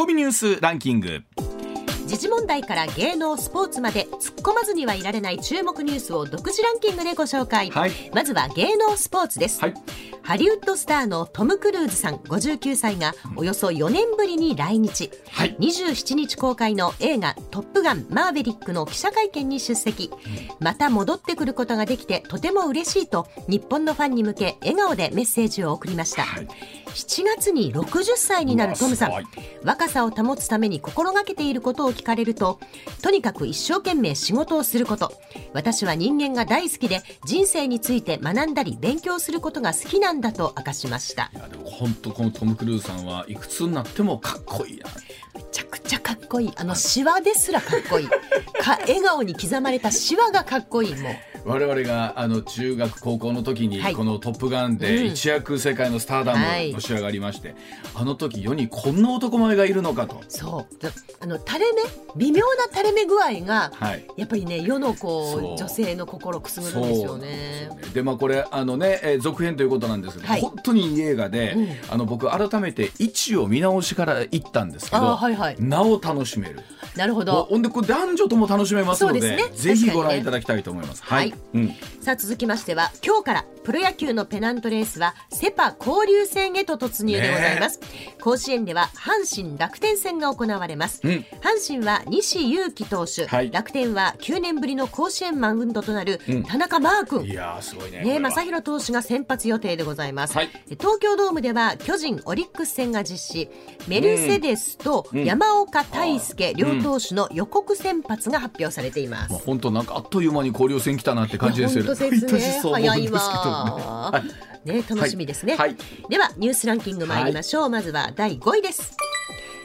コミニュースランキング。時事問題から芸能スポーツまで突っ込まずにはいられない注目ニュースを独自ランキングでご紹介、はい。まずは芸能スポーツです、はい。ハリウッドスターのトム・クルーズさん59歳がおよそ4年ぶりに来日、はい。27日公開の映画「トップガンマーヴェリック」の記者会見に出席、また戻ってくることができてとても嬉しいと日本のファンに向け笑顔でメッセージを送りました、はい。7月に60歳になるトムさん。若さを保つために心がけていることを聞かれるととにかく一生懸命仕事をすること。私は人間が大好きで人生について学んだり勉強することが好きなんだと明かしました。いやでも本当このトム・クルーズさんはいくつになってもかっこいいな。めちゃくちゃかっこいい。あのシワですらかっこいい。か笑顔に刻まれたシワがかっこいい。もう我々があの中学高校の時にはい。この「トップガン」うん。で一躍世界のスターダはい。ムのし上がりまして、あの時世にこんな男前がいるのかと。そう。だあの垂れ目？微妙な垂れ目具合がはい。やっぱりね世のこそう。う女性の心をくすぐるんですよね。でまあこれあのね、えー続編ということなんですけど、はい。本当にいい映画で、うん。あの僕改めて位置を見直しから行ったんですけあど、はいはい。なお楽しめる。なるほど。ほんでこれ男女とも楽しめますのでぜひご覧いただきたいと思います。はいうん、さあ続きましては今日からプロ野球のペナントレースはセ・パ交流戦へと突入でございます、甲子園では阪神楽天戦が行われます、うん。阪神は西勇輝投手、はい。楽天は9年ぶりの甲子園マウンドとなるうん。田中マー君、いやーすごいね。ね、は。正弘投手が先発予定でございます、はい。東京ドームでは巨人オリックス戦が実施。メルセデスと山岡大輔両投手の予告先発が発表されています、まあ、本当なんかあっという間に交流戦来たなって感じですよ。ね。本当ですね。毎年そう思うん早いですけどね。わはい。ね、楽しみですね、はい。ではニュースランキング参りましょう、まずは第5位です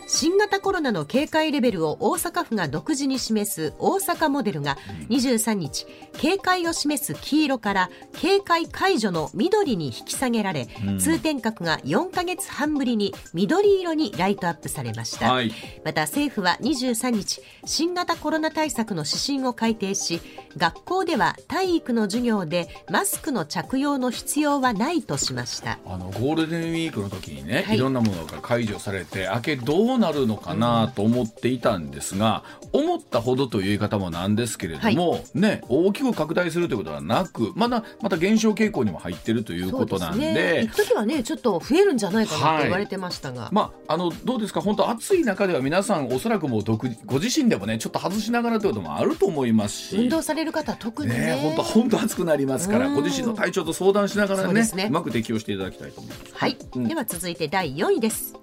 新型コロナの警戒レベルを大阪府が独自に示す大阪モデルが23日警戒を示す黄色から警戒解除の緑に引き下げられ、通天閣が4ヶ月半ぶりに緑色にライトアップされました、はい。また政府は23日新型コロナ対策の指針を改定し学校では体育の授業でマスクの着用の必要はないとしました。あのゴールデンウィークの時にね、はい。い、ろんなものが解除されて明けどうなるのかなと思っていたんですが、思ったほどという言い方もなんですけれども、ね大きく拡大するということはなくまだまた減少傾向にも入ってるということなんで。ね。一時はねちょっと増えるんじゃないかなって言われてましたが、まあ、あのどうですか？本当暑い中では皆さんおそらくもう独ご自身でもねちょっと外しながらということもあると思いますし。運動される方は特にね。ね本当本当暑くなりますからうん。ご自身の体調と相談しながらねそうね。うまく適応していただきたいと思います。はい、うん。では続いて第4位です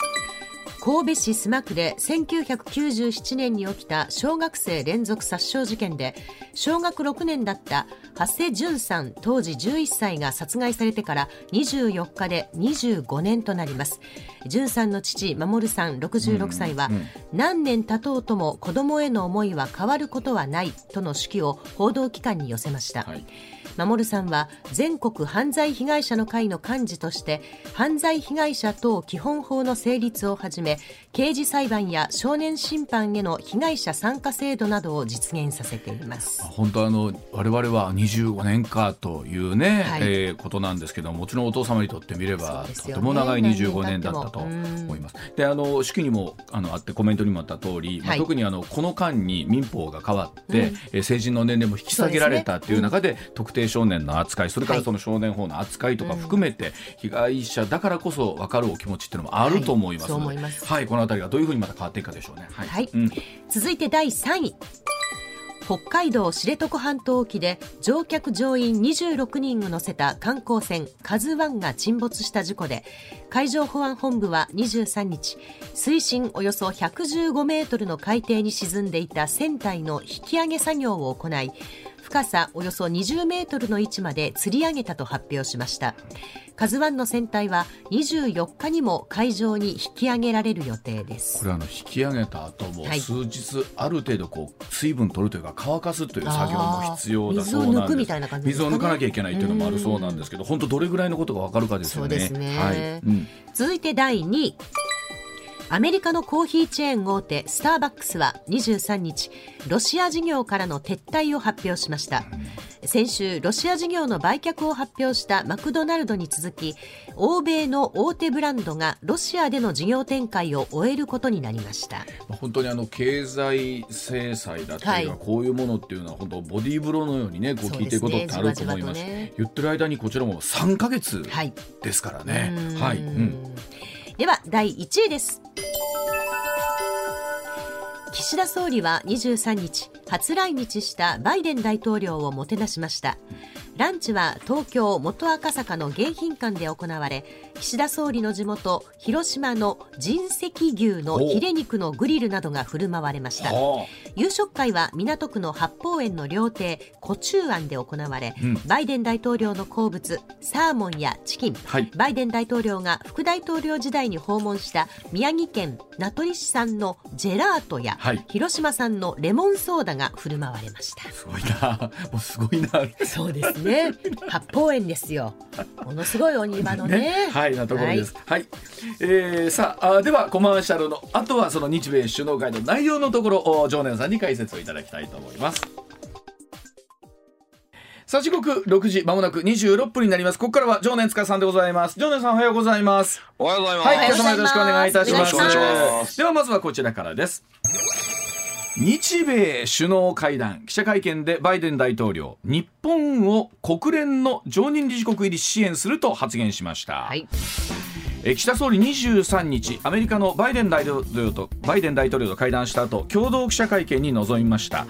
神戸市須磨区で1997年に起きた小学生連続殺傷事件で小学6年だった長谷淳さん当時11歳が殺害されてから24日で25年となります。淳さんの父守さん66歳は、何年経とうとも子供への思いは変わることはないとの手記を報道機関に寄せました、はい守さんは全国犯罪被害者の会の幹事として犯罪被害者等基本法の成立をはじめ刑事裁判や少年審判への被害者参加制度などを実現させています。本当あの我々は25年かというね、はい。えーことなんですけどもちろんお父様にとってみれば、ね。ても長い25年だったと思います。であの手記にもあのあってコメントにもあった通り、まあはい。特にあのこの間に民法が変わって、えー成人の年齢も引き下げられたっていう中で特定少年の扱いそれからその少年法の扱いとか含めて、被害者だからこそ分かるお気持ちっていうのもあると思いますので、はいそう思います。はいこのあたりがどういうふうにまた変わっていくかでしょうね。はい。はい。うん。続いて第3位。北海道知床半島沖で乗客乗員26人を乗せた観光船「カズワンが沈没した事故で海上保安本部は23日水深およそ115メートルの海底に沈んでいた船体の引き上げ作業を行い深さおよそ20メートルの位置まで吊り上げたと発表しました。カズワンの船体は24日にも海上に引き上げられる予定です。これあの引き上げた後もはい。数日ある程度こう水分取るというか乾かすという作業も必要だそうあー水を抜くなんですみたいな感じです水を抜かなきゃいけないというのもあるそうなんですけど本当どれぐらいのことがわかるかですよね。ね。はい。うん。続いて第2位アメリカのコーヒーチェーン大手スターバックスは23日ロシア事業からの撤退を発表しました。先週ロシア事業の売却を発表したマクドナルドに続き欧米の大手ブランドがロシアでの事業展開を終えることになりました。本当にあの経済制裁だったりは、こういうものっていうのは本当ボディーブローのようにねこう聞いてることってあると思います、ね、言ってる間にこちらも3か月ですからね。はい、うん、では第1位です。岸田総理は23日初来日したバイデン大統領をもてなしました。ランチは東京元赤坂の迎賓館で行われ岸田総理の地元広島の神石牛のヒレ肉のグリルなどが振る舞われました。夕食会は港区の八芳園の料亭古中庵で行われ、うん、バイデン大統領の好物サーモンやチキン、はい、バイデン大統領が副大統領時代に訪問した宮城県名取市産のジェラートや、はい、広島産のレモンソーダが振る舞われました。すごいな。もうすごいな。そうですね八芳園ですよ。ものすごいお庭のね。ね。はいなところです。はい、はい、えー、さああではコマーシャルのあとはその日米首脳会の内容のところ常念さんに解説をいただきたいと思います。さあ時刻6時まもなく26分になります。ここからは常念塚さんでございます。常念さんおはようございます。おはようございます。はい今朝もよろしくお願いいたします。ではまずはこちらからです日米首脳会談記者会見でバイデン大統領日本を国連の常任理事国入り支援すると発言しました、はい。岸田総理23日アメリカのバイデン大統領とバイデン大統領と会談した後共同記者会見に臨みました。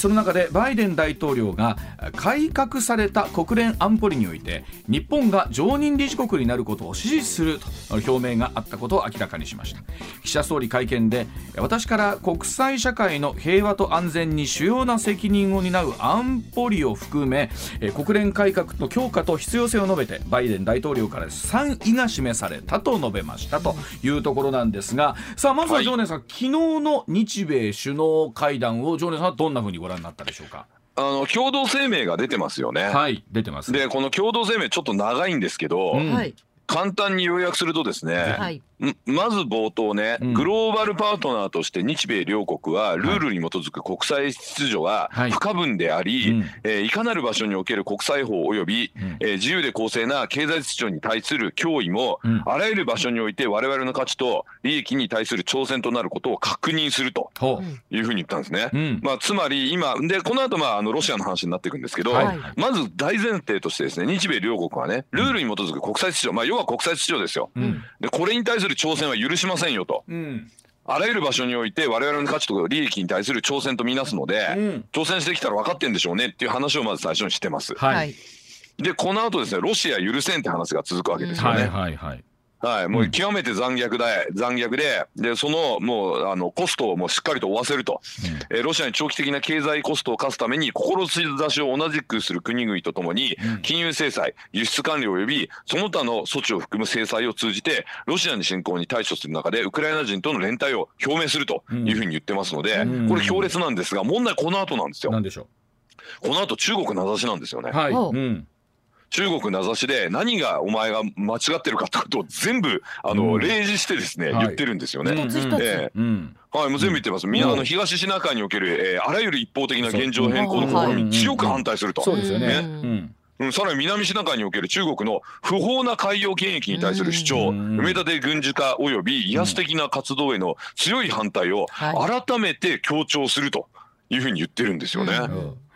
その中でバイデン大統領が改革された国連安保理において日本が常任理事国になることを支持すると表明があったことを明らかにしました。岸田総理会見で私から国際社会の平和と安全に主要な責任を担う安保理を含め国連改革の強化と必要性を述べてバイデン大統領から賛意が示された。と述べましたというところなんです。がさあまずは常念さん、はい、昨日の日米首脳会談を常念さんはどんなふうにご覧になったでしょうかあの共同声明が出てます。よね。はい出てます。でこの共同声明ちょっと長いんです。けど、うん、簡単に要約するとですね、はい、まず冒頭ね、うん、グローバルパートナーとして日米両国はルールに基づく国際秩序は不可分であり、はい、えー、いかなる場所における国際法及び、うん、えー、自由で公正な経済秩序に対する脅威も、うん、あらゆる場所において我々の価値と利益に対する挑戦となることを確認するというふうに言ったんですね。うん、まあ、つまり今でこの後まああのロシアの話になっていくんですけど、はい、まず大前提としてですね日米両国はねルールに基づく国際秩序、まあ、要は国際秩序ですよ。でこれに対する挑戦は許しませんよと。うんあらゆる場所において我々の価値と利益に対する挑戦とみなすので、うん、挑戦してきたら分かってんでしょうねっていう話をまず最初にしてます。はい、でこの後ですねロシア許せんって話が続くわけですよね。はいはいはいはい、もう極めて残虐だ、残虐で、で、その、もう、あの、コストをもうしっかりと負わせると。うん、えロシアに長期的な経済コストを課すために、志を同じくする国々とともに、金融制裁、輸出管理及び、その他の措置を含む制裁を通じて、ロシアに侵攻に対処する中で、ウクライナ人との連帯を表明するというふうに言ってますので、これ強烈なんですが、問題この後なんですよ。なんでしょう。この後中国名指しなんですよね。はい。うん中国名指しで何がお前が間違ってるかってことを全部あの、例示してですね、言ってるんですよね。えはい、もう全部言ってます。みん。な、あの東シナ海における、えー、あらゆる一方的な現状変更の試み、強く反対すると。そうですよね。うん、さらに南シナ海における中国の不法な海洋権益に対する主張、埋め立て軍事化及び威圧的な活動への強い反対を改めて強調するというふうに言ってるんですよね。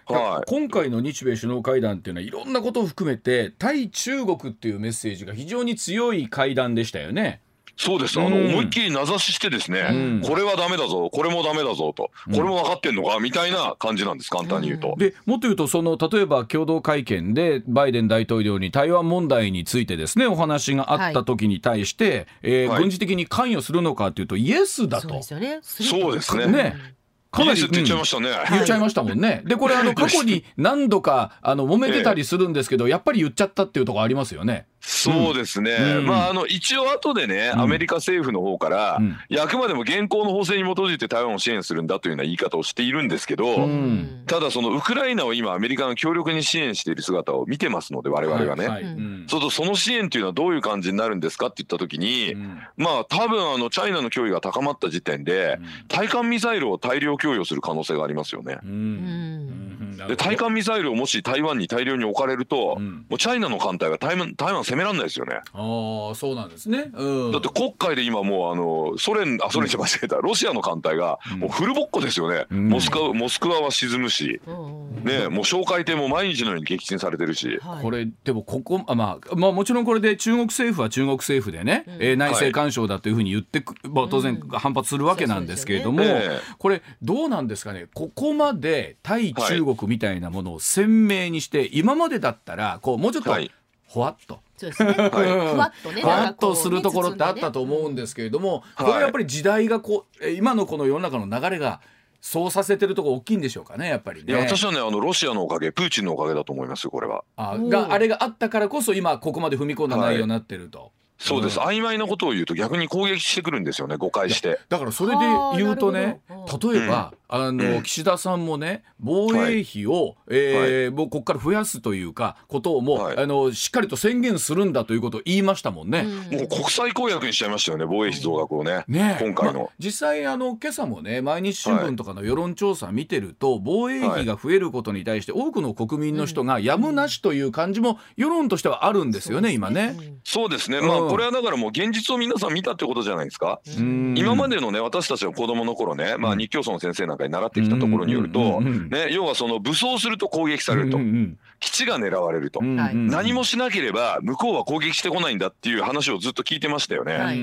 はい、今回の日米首脳会談っていうのはいろんなことを含めて対中国っていうメッセージが非常に強い会談でしたよね。そうです、あの、思いっきり名指ししてですね、うん、これはだめだぞ、これもだめだぞと、これも分かってんのか、みたいな感じなんです、簡単に言うと。でもっと言うと、その例えば共同会見で、バイデン大統領に台湾問題についてですね、お話があった時に対して、はい、えーはい、軍事的に関与するのかというと、イエスだと。そうですよね。そうですね。ねかなり言っちゃいましたね、言っちゃいましたもんね。で、これ、あの、過去に何度か、あの、揉めてたりするんですけど、やっぱり言っちゃったっていうところありますよね。そうですね、うん、まあ、あの一応、後でね、アメリカ政府の方から、うん、いやあくまでも現行の法制に基づいて台湾を支援するんだというような言い方をしているんですけど、うん、ただ、そのウクライナを今、アメリカが強力に支援している姿を見てますので、われわれはね、はいはい、そうとその支援というのはどういう感じになるんですかって言ったときに、まあ多分あのチャイナの脅威が高まった時点で、対艦ミサイルを大量供与する可能性がありますよね。うん。で対艦ミサイルをもし台湾に大量に置かれると、うん、もうチャイナの艦隊が台湾台湾攻められないですよね。ああそうなんですね、うん、だって国会で今もうあのソ連あソ連じゃ間違えた、ロシアの艦隊がもうフルボッコですよね、モスクワモスクワは沈むし、ね、もう哨戒艇も毎日のように撃沈されてるし、はい、これでもここあ、まあ、まあもちろんこれで中国政府は中国政府でね、うん、えー、内政干渉だというふうに言って、まあ、当然反発するわけなんですけれども、これどうなんですかね？ここまで対中国みたいなものを鮮明にして、今までだったらこうもうちょっと、ほわっと。そうですね。ふわっとね。ふわっとするところってあったと思うんですけれども、これやっぱり時代がこう、今のこの世の中の流れがそうさせてるとこ大きいんでしょうかねやっぱりね。いや私はねあのロシアのおかげプーチンのおかげだと思いますよこれは。あがあれがあったからこそ今ここまで踏み込んだ内容になってると。はいそうです、うん、曖昧なことを言うと逆に攻撃してくるんですよね誤解して。だからそれで言うとね例えば、あの、岸田さんもね防衛費を、はい、えー、もうここから増やすというかことをもう、はい、あのしっかりと宣言するんだということを言いましたもんね。もう国際公約にしちゃいましたよね防衛費増額をね。ね。今回の、ま実際あの今朝もね毎日新聞とかの世論調査見てると、防衛費が増えることに対して多くの国民の人がやむなしという感じも世論としてはあるんですよね、今ね。そうですね、まあこれはだからもう現実を皆さん見たってことじゃないですか？今までのね私たちの子供の頃ね、まあ日教祖の先生なんかに習ってきたところによると、ね、要はその武装すると攻撃されると、基地が狙われると、何もしなければ向こうは攻撃してこないんだっていう話をずっと聞いてましたよね。はい、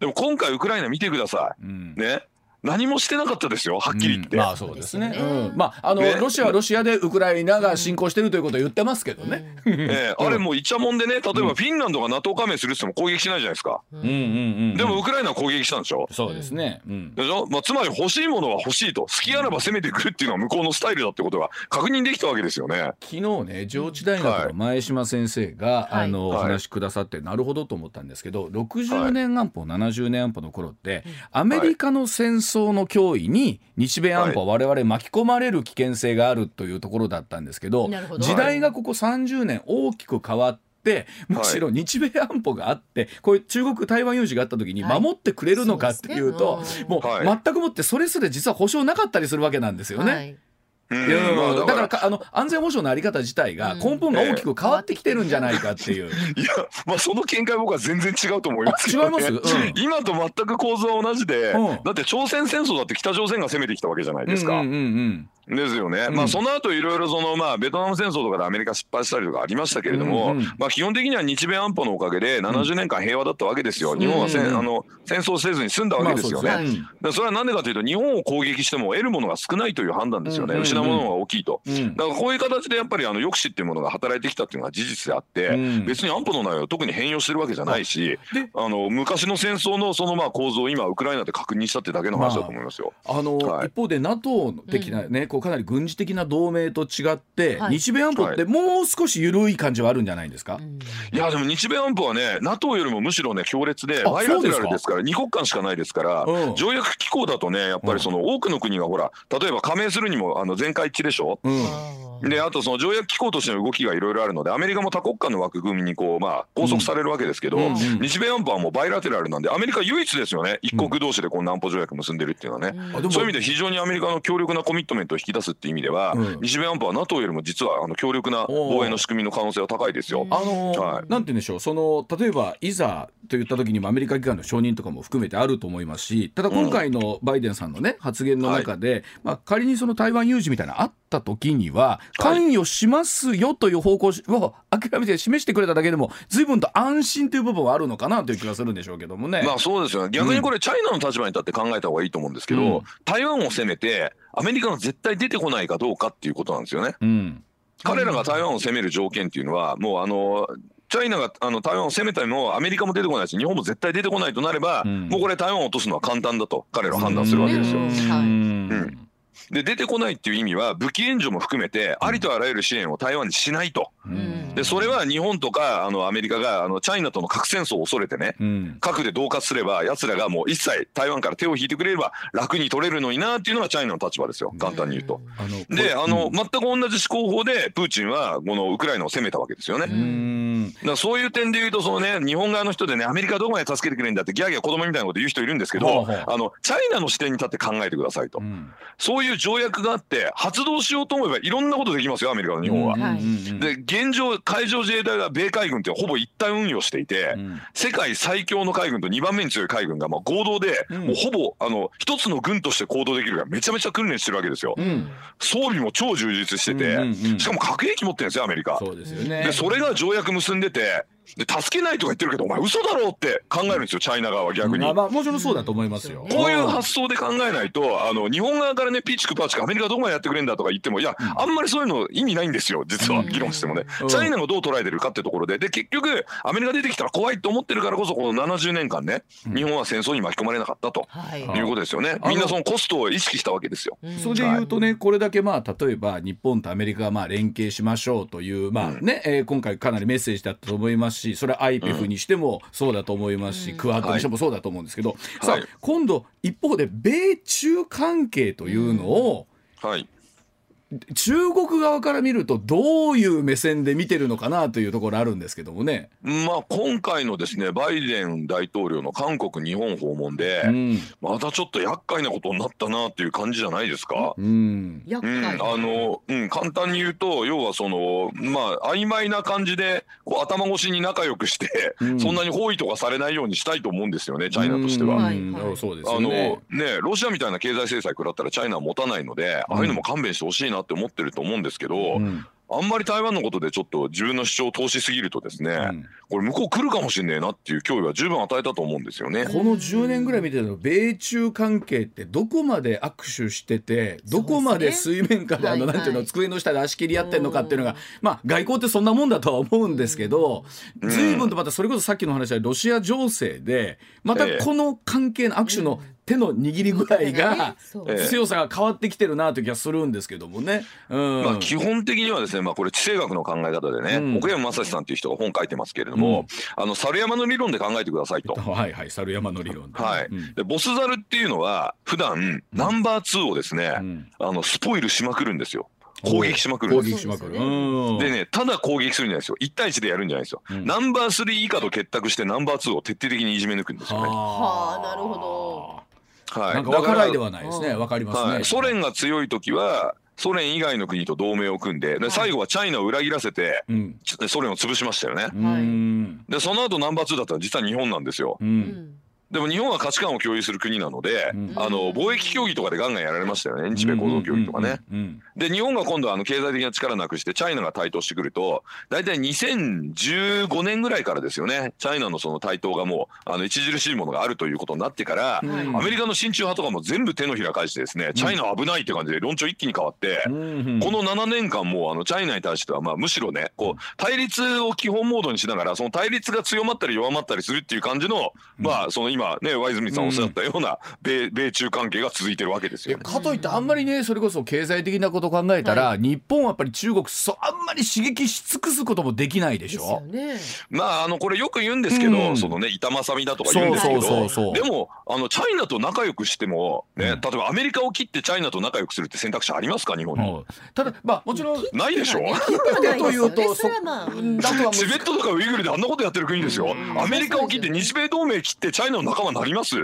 でも今回ウクライナ見てください。ね何もしてなかったですよ、はっきり言って。うん、まあそうですね。うん、まああの、ね、ロシアはロシアでウクライナが侵攻してるということを言ってますけどね。えあれもういちゃもんでね、例えばフィンランドが NATO 加盟するっても攻撃しないじゃないですか。うんうんうん、でもウクライナは攻撃したんでしょ？そうですね。うん、でしょ？まあつまり欲しいものは欲しいと、好きあらば攻めてくるっていうのは向こうのスタイルだってことが確認できたわけですよね。昨日ね、上智大学の前島先生が、はい、あの、はい、お話しくださってなるほどと思ったんですけど、60年安保、はい、70年安保の頃って、アメリカの戦争の脅威に日米安保は我々巻き込まれる危険性があるというところだったんですけど、時代がここ30年大きく変わって、むしろ日米安保があって、こういう中国台湾有事があった時に守ってくれるのかっていうと、もう全くもってそれすら実は保証なかったりするわけなんですよね。だからかあの安全保障のあり方自体が根本が大きく変わってきてるんじゃないかっていう。いや、まあその見解僕は全然違うと思いますけど、ね、違います、うん、今と全く構造は同じで、うん、だって朝鮮戦争だって北朝鮮が攻めてきたわけじゃないですか。うんうんうんですよね、うん、まあその後いろいろそのまあベトナム戦争とかでアメリカ失敗したりとかありましたけれども、うんうん、まあ基本的には日米安保のおかげで70年間平和だったわけですよ、うん、日本はせ、ん、あの戦争せずに済んだわけですよね。まあ、それはなん。でかというと日本を攻撃しても得るものが少ないという判断ですよね、失うものが大きいと。だからこういう形でやっぱりあの抑止っていうものが働いてきたっていうのは事実であって、別に安保の内容を特に変容してるわけじゃないしあの昔の戦争のそのまあ構造を今ウクライナで確認したってだけの話だと思いますよ。まあ、あの、はい、一方で NATO 的なね、こうかなり軍事的な同盟と違って、はい、日米安保ってもう少し緩い感じはあるんじゃないですか、はい、いやでも日米安保はね NATO よりもむしろね強烈でバイラテラルですから2国間しかないですから、うん、条約機構だとねやっぱりその多くの国がほら例えば加盟するにもあの全会一致でしょ、うん。であとその条約機構としての動きがいろいろあるのでアメリカも多国間の枠組みにこう、まあ、拘束されるわけですけど、うん。うん、日米安保はもうバイラテラルなんでアメリカ唯一ですよね。一国同士でこんな安保条約結んでるっていうのはね、うん、そういう意味で非常にアメリカの強力なコミットメントを引き出すっていう意味では、日米安保は NATO よりも実はあの強力な防衛の仕組みの可能性は高いですよ。あのーはい、なんて言うんでしょう。その例えばいざといった時にもアメリカ機関の承認とかも含めてあると思いますしただ今回のバイデンさんのね発言の中で、はい、まあ、仮にその台湾有事みたいなのあった時には関与しますよという方向を諦めて示してくれただけでも随分と安心という部分はあるのかなという気がするんでしょうけどもね。まあそうですよね。逆にこれ、チャイナの立場に立って考えた方がいいと思うんですけど、うん、台湾を攻めてアメリカが絶対出てこないかどうかっていうことなんですよね。うん。彼らが台湾を攻める条件っていうのはもうあのチャイナがあの台湾を攻めたりもアメリカも出てこないし日本も絶対出てこないとなれば、うん、もうこれ台湾を落とすのは簡単だと彼らは判断するわけですよ。うんで出てこないっていう意味は武器援助も含めてありとあらゆる支援を台湾にしないと。でそれは日本とかあのアメリカがあのチャイナとの核戦争を恐れてね、うん、核で恫喝すれば奴らがもう一切台湾から手を引いてくれれば楽に取れるのになっていうのがチャイナの立場ですよ。簡単に言うと。であの、全く同じ思考法でプーチンはこのウクライナを攻めたわけですよね。だそういう点で言うとそのね日本側の人でねアメリカどこまで助けてくれるんだってギャーギャー子供みたいなこと言う人いるんですけど、あのチャイナの視点に立って考えてくださいと。そうそういう条約があって発動しようと思えばいろんなことできますよアメリカの日本は。で現状海上自衛隊は米海軍ってほぼ一体運用していて、うん、世界最強の海軍と2番目に強い海軍がまあ合同で、もうほぼあの一つの軍として行動できるからめちゃめちゃ訓練してるわけですよ。うん、装備も超充実してて、しかも核兵器持ってるんですよアメリカ。そうですよね。でそれが条約結んでてで助けないとか言ってるけどお前嘘だろうって考えるんですよチャイナ側は逆に、まあ、もちろんそうだと思いますよ、こういう発想で考えないとあの日本側からねピーチクパーチクアメリカどこまでやってくれんだとか言ってもいや、あんまりそういうの意味ないんですよ実は議論してもね、チャイナがどう捉えてるかってところで。で結局アメリカ出てきたら怖いと思ってるからこそこの70年間ね日本は戦争に巻き込まれなかったとい。うことですよね、みんなそのコストを意識したわけですよ。それで言うとね、これだけまあ例えば日本とアメリカがまあ連携しましょうというまあね、え今回かなりメッセージだったと思いますしそれは IPEF にしてもそうだと思いますし、クアッドにしてもそうだと思うんですけど、さあ今度一方で米中関係というのを、はい中国側から見るとどういう目線で見てるのかなというところあるんですけどもね。まあ今回のですねバイデン大統領の韓国日本訪問で、うん、またちょっと厄介なことになったなっていう感じじゃないですか？うん、うん、あの、うん、簡単に言うと要はそのまあ曖昧な感じでこう頭越しに仲良くして、うん、そんなに包囲とかされないようにしたいと思うんですよねチャイナとしては。あのねロシアみたいな経済制裁食らったらチャイナは持たないので、ああいうのも勘弁してほしいなって思ってると思うんですけど、うん、あんまり台湾のことでちょっと自分の主張を通しすぎるとですね、うん、これ向こう来るかもしれねえなっていう脅威は十分与えたと思うんですよね。この10年ぐらい見てると米中関係ってどこまで握手しててどこまで水面下であの、なんていうの机の下で足切り合ってるのかっていうのが、まあ外交ってそんなもんだとは思うんですけど、随分とまたそれこそさっきの話はロシア情勢でまたこの関係の握手の手の握り具合が 強さが変わってきてるなという気がするんですけどもね。うん、まあ基本的にはですね、まあこれ地政学の考え方でね、うん、奥山正史さんという人が本書いてますけれども、うん、あの猿山の理論で考えてくださいと。はいはい、猿山の理論。はい。でボスザルっていうのは普段ナンバー2をですね、あのスポイルしまくるんですよ。攻撃しまくる攻撃しまくる。でね、ただ攻撃するんじゃないですよ。1対1でやるんじゃないですよ。うん、ナンバー3以下と結託してナンバー2を徹底的にいじめ抜くんですよね。はあ、なるほど。はい、なんか分からないではないですね。分かりますね、はい。ソ連が強い時はソ連以外の国と同盟を組んでで最後はチャイナを裏切らせて、はい、ソ連を潰しましたよね。でその後ナンバー2だったら実は日本なんですよ。うんでも日本は価値観を共有する国なので、うん、あの貿易協議とかでガンガンやられましたよね。日米合同協議とかね。で日本が今度あの経済的な力なくしてチャイナが台頭してくると大体2015年ぐらいからですよね。チャイナのその台頭がもうあの著しいものがあるということになってから、うん、アメリカの親中派とかも全部手のひら返してですねチャイナ危ないって感じで論調一気に変わって、うん、この7年間もあのチャイナに対してはまあむしろねこう対立を基本モードにしながらその対立が強まったり弱まったりするっていう感じの、まあその今今ね和泉さんおっしゃったような米,、米中関係が続いてるわけですよ、ね、かといってあんまりねそれこそ経済的なことを考えたら、はい、日本はやっぱり中国そあんまり刺激し尽くすこともできないでしょ？ね、まああのこれよく言うんですけど、うん、そのね板挟みだとか言うんですけどでもあのチャイナと仲良くしてもね、うん、例えばアメリカを切ってチャイナと仲良くするって選択肢ありますか日本に、う。ん、ただまあもちろんないでしょ。というとそチベットとかウイグルであんなことやってる国ですよ。アメリカを切って日米同盟切ってチャイナの仲間になります、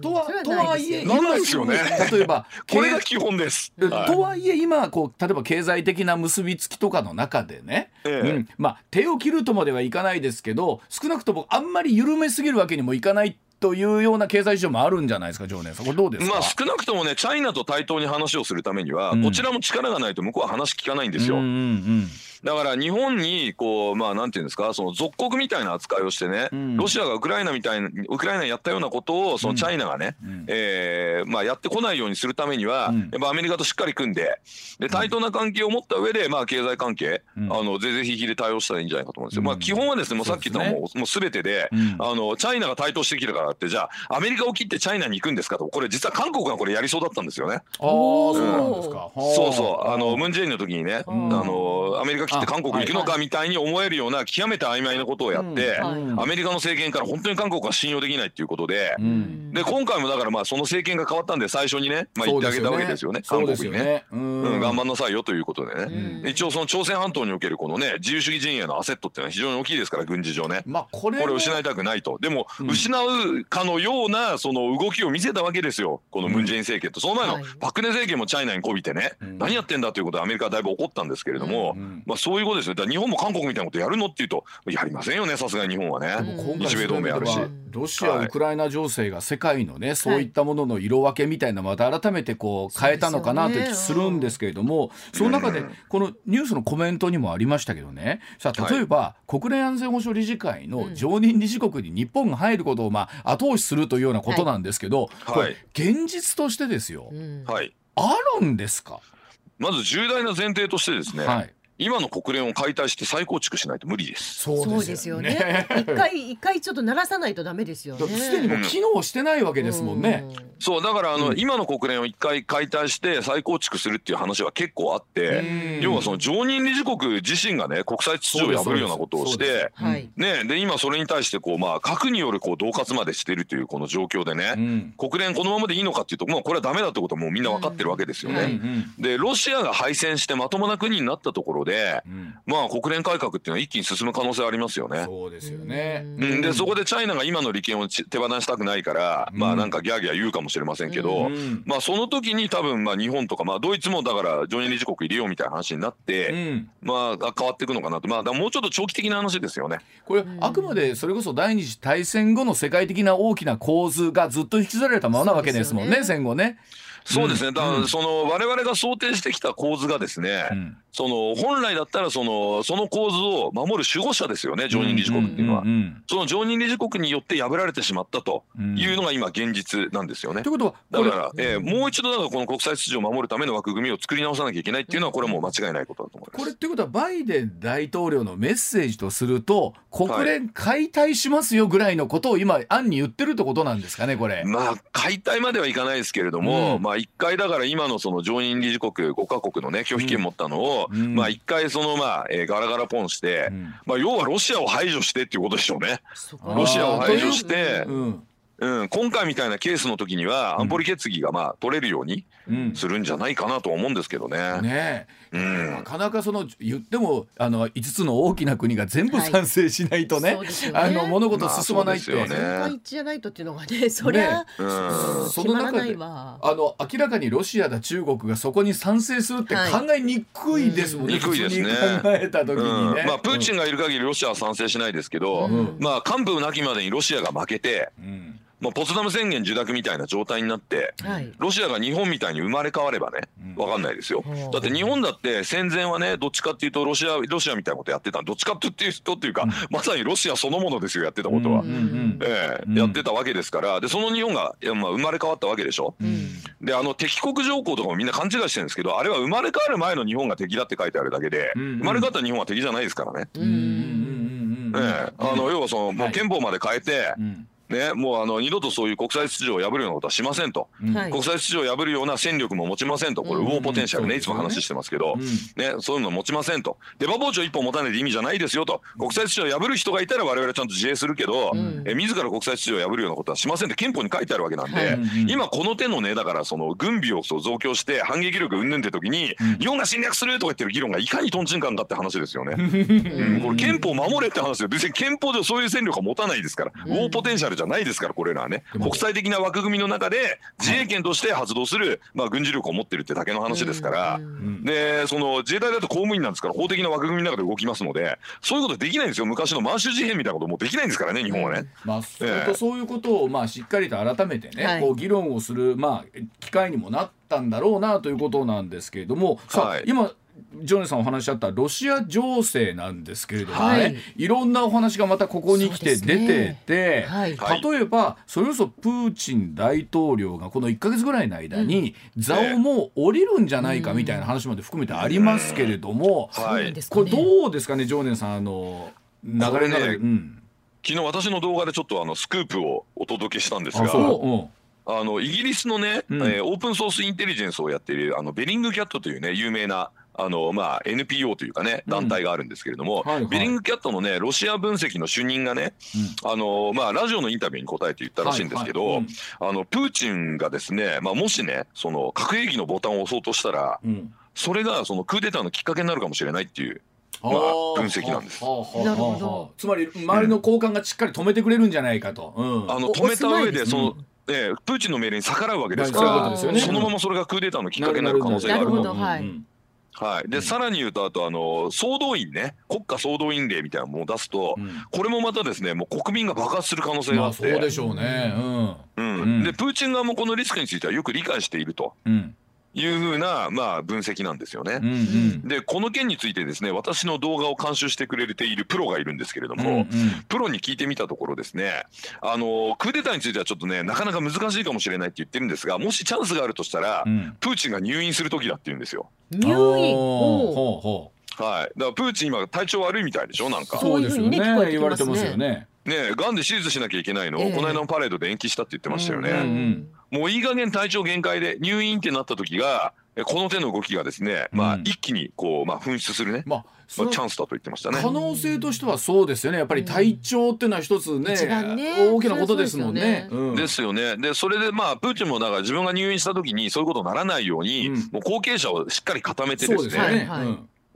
とはとはいえなんですよね。例えばこれが基本です。とはいえ今こう例えば経済的な結びつきとかの中でね、ええ。うん、まあ手を切るとまではいかないですけど少なくともあんまり緩めすぎるわけにもいかないというような経済事情もあるんじゃないですか、常念。さん、これどうですまあ少なくともね、チャイナと対等に話をするためには、うん、こちらも力がないと向こうは話聞かないんですよ。うんうんうん。だから日本にこうまあなんていうんですか？その属国みたいな扱いをしてね、うん、ロシアがウクライナみたいなウクライナやったようなことをそのチャイナがね、うん、えー、まあやってこないようにするためには、うん、やっぱアメリカとしっかり組んでで対等な関係を持った上でまあ経済関係、あのぜぜひひで対応したらいいんじゃないかと思うんですよ。まあ基本はですねもうさっき言ったのもうもう全てで、あのチャイナが対等してきたからってじゃあアメリカを切ってチャイナに行くんですかとこれ実は韓国がこれやりそうだったんですよね。あそうなんですか。そうそう。あのムンジェインの時にね、あのアメリカ切って韓国行くのかみたいに思えるような極めて曖昧なことをやって、アメリカの政権から本当に韓国は信用できないっていうことで、で今回もだからまあその政権が変わったんで最初にね、まあ、言ってあげたわけですよね韓国にね。うん、頑張んなさいよということでね、一応その朝鮮半島におけるこのね自由主義陣営のアセットっていうのは非常に大きいですから軍事上ね、まあ、これこれを失いたくないと。でも、失うるかのようなその動きを見せたわけですよ。このムン・ジェイン政権と、その前のパク・ネ政権もチャイナにこびてね、何やってんだということでアメリカはだいぶ怒ったんですけれども、まあ、そういうことですよ。だ日本も韓国みたいなことやるのっていうとやりませんよねさすがに日本はね。日米同盟あるし。ロシア、ウクライナ情勢が世界のね、そういったものの色分けみたいなまた改めてこう変えたのかなという気するんですけれどもその中でこのニュースのコメントにもありましたけどね。さあ例えば、国連安全保障理事会の常任理事国に日本が入ることをまあ後押しするというようなことなんですけど、これ現実としてですよ、はい、あるんですか？まず重大な前提としてですね、はい、今の国連を解体して再構築しないと無理です。そうですよね。一回一回ちょっと鳴らさないとダメですよね。すでにも機能してないわけですもんね。うん、そうだからあの、うん、今の国連を一回解体して再構築するっていう話は結構あって、要はその常任理事国自身がね国際秩序を破るようなことをして、ねで今それに対してこうまあ核によるこう恫喝までしてるというこの状況でね、うん、国連このままでいいのかっていうともうこれはダメだってことはもうみんな分かってるわけですよね。でロシアが敗戦してまともな国になったところで、まあ国連改革っていうのは一気に進む可能性ありますよね。そうですよね。うん、でそこでチャイナが今の利権を手放したくないから、まあなんかギャーギャー言うかもしれませんけど、まあその時に多分まあ日本とかまあドイツもだから常任理事国入れようみたいな話になって、まあ変わっていくのかなと。まあもうちょっと長期的な話ですよね。これあくまでそれこそ第二次大戦後の世界的な大きな構図がずっと引きずられたままなわけですもんね、ね戦後ね。そうですね、だからその我々が想定してきた構図がですね、その本来だったらそのその構図を守る守護者ですよね常任理事国っていうのは、その常任理事国によって破られてしまったというのが今現実なんですよね。ということはだから、えー、もう一度だからこの国際秩序を守るための枠組みを作り直さなきゃいけないっていうのはこれはもう間違いないことだと思います。これっていうことはバイデン大統領のメッセージとすると国連解体しますよぐらいのことを今案に言ってるってことなんですかねこれ。まあ解体まではいかないですけれども、うん、まあ一回だから今のその常任理事国5か国のね拒否権持ったのを、うん、まあ一回そのまあ、えー、ガラガラポンして、うん、まあ要はロシアを排除してっていうことでしょうね。ロシアを排除して、うん。うん、今回みたいなケースの時には安保理決議がまあ取れるようにするんじゃないかなと思うんですけどね。ねうん、なかなかその言ってもあの5つの大きな国が全部賛成しないとねはいね、あの物事進まないって。まあ、ね、一致じゃないとっていうのがね そりゃ、ね、うん、その中であの明らかにロシアだ中国がそこに賛成するって考えにくいですもんね。はい、にくいですね。考えた時にね。まあプーチンがいる限りロシアは賛成しないですけど、まあ幹部なきまでにロシアが負けて。うんまあ、ポツダム宣言受諾みたいな状態になって、はい、ロシアが日本みたいに生まれ変わればね分かんないですよ、う。ん、だって日本だって戦前はねどっちかっていうとロシアロシアみたいなことやってたどっちかっていうとっていうか、うん、まさにロシアそのものですよやってたことは、うんうん、えー、やってたわけですから。でその日本が、まあ、生まれ変わったわけでしょ、うん、であの敵国条項とかもみんな勘違いしてるんですけどあれは生まれ変わる前の日本が敵だって書いてあるだけで、生まれ変わった日本は敵じゃないですからね。ええ、あの要はその、もう憲法まで変えて、ね、もうあの二度とそういう国際秩序を破るようなことはしませんと、うん、国際秩序を破るような戦力も持ちませんと、これ、ウォーポテンシャルね、いつも話してますけど、ね、そういうの持ちませんと、出刃包丁一本持たないで意味じゃないですよと、国際秩序を破る人がいたら、われわれちゃんと自衛するけど、え自ら国際秩序を破るようなことはしませんって憲法に書いてあるわけなんで、今、この手のね、だからその軍備をそう増強して、反撃力うんぬんって時に、日本が侵略するとか言ってる議論がいかにとんちんかんかって話ですよね。うん、これ、憲法守れって話ですよ、別に憲法上そういう戦力は持たないですから、ウォーポテンシャルじゃないですから、これ。のはね。国際的な枠組みの中で自衛権として発動する、まあ、軍事力を持ってるってだけの話ですから、でその自衛隊だと公務員なんですから法的な枠組みの中で動きますのでそういうことできないんですよ。昔の満州事変みたいなこともできないんですからね日本はね。まあ、えそういうことを、まあ、しっかりと改めてね、はい、こう議論をする、まあ、機会にもなったんだろうなということなんですけれども、さあ、はい、今ジョネさんお話しあったロシア情勢なんですけれどもね、はい、いろんなお話がまたここに来て出てて、ねはい、例えばそれこそプーチン大統領がこの1か月ぐらいの間に座をもう降りるんじゃないかみたいな話まで含めてありますけれども、はい、これどうですかね常念さんあの流れの中で、うん、昨日私の動画でちょっとあのスクープをお届けしたんですが。あのイギリスのね、うん、えー、オープンソースインテリジェンスをやっているあのベリングキャットというね有名なあのまあ NPO というかね団体があるんですけれども、うんはいはい、ベリングキャットのねロシア分析の主任がね、うん、あのまあラジオのインタビューに答えて言ったらしいんですけど、はいはい。うん、あのプーチンがですね、まあもしねその核兵器のボタンを押そうとしたら、それがそのクーデターのきっかけになるかもしれないっていうまあ、分析なんです。なるほど。つまり周りの交換がしっかり止めてくれるんじゃないかと。うん、あの止めた上でその、えー、プーチンの命令に逆らうわけですから、そのままそれがクーデターのきっかけになる可能性があると。はい、で、さらに言うとあとあの総動員ね国家総動員令みたいなものを出すと、うん、これもまたですねもう国民が爆発する可能性があって、まあ、そうでしょうね、うん、うん、でプーチン側もこのリスクについてはよく理解していると。うんいうふうな、まあ、分析なんですよね。うんうん、でこの件についてですね私の動画を監修してくれているプロがいるんですけれども、うんうん、プロに聞いてみたところですねあのクーデターについてはちょっとねなかなか難しいかもしれないって言ってるんですがもしチャンスがあるとしたら、うん、プーチンが入院する時だって言うんですよ。入院？ほうほうはい、だからプーチン今体調悪いみたいでしょ？なんか。そうですよね。言われてますよね。ねがんで手術しなきゃいけないの？を、え。ー、この間のパレードで延期したって言ってましたよね、うんうん、もういい加減体調限界で入院ってなった時がこの手の動きがですね、まあ、一気にこう、まあ、噴出するね、まあ、まあ、チャンスだと言ってましたね。可能性としてはそうですよね。やっぱり体調っていうのは一つねね、大きなことですもんね。ですよね。でそれでまあプーチンもだから自分が入院した時にそういうことにならないように、うん、もう後継者をしっかり固めてですね。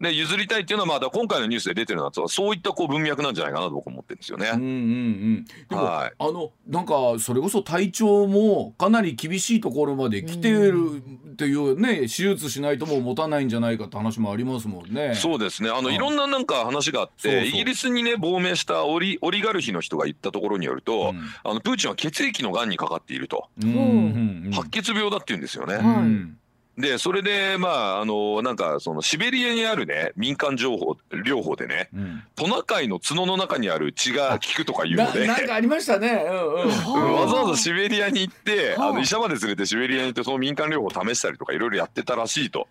で譲りたいっていうのはまだ今回のニュースで出てるのはそういったこう文脈なんじゃないかなと僕は思ってるんですよね。うんうんうん、でも、はい、あのなんかそれこそ体調もかなり厳しいところまで来てるっていうね手術しないともう持たないんじゃないかって話もありますもんね。そうですね。あのいろんななんか話があってイギリスにね亡命したオリオリガルヒの人が言ったところによると、うん、あのプーチンは血液のがんにかかっていると、うんうんうん、白血病だって言うんですよね。うんでそれでまああのなんかそのシベリアにあるね民間情報療法でね、うん、トナカイの角の中にある血が効くとかいうので。なんかありましたね、うんうん、わざわざシベリアに行ってあの医者まで連れてシベリアに行ってその民間療法を試したりとかいろいろやってたらしいと。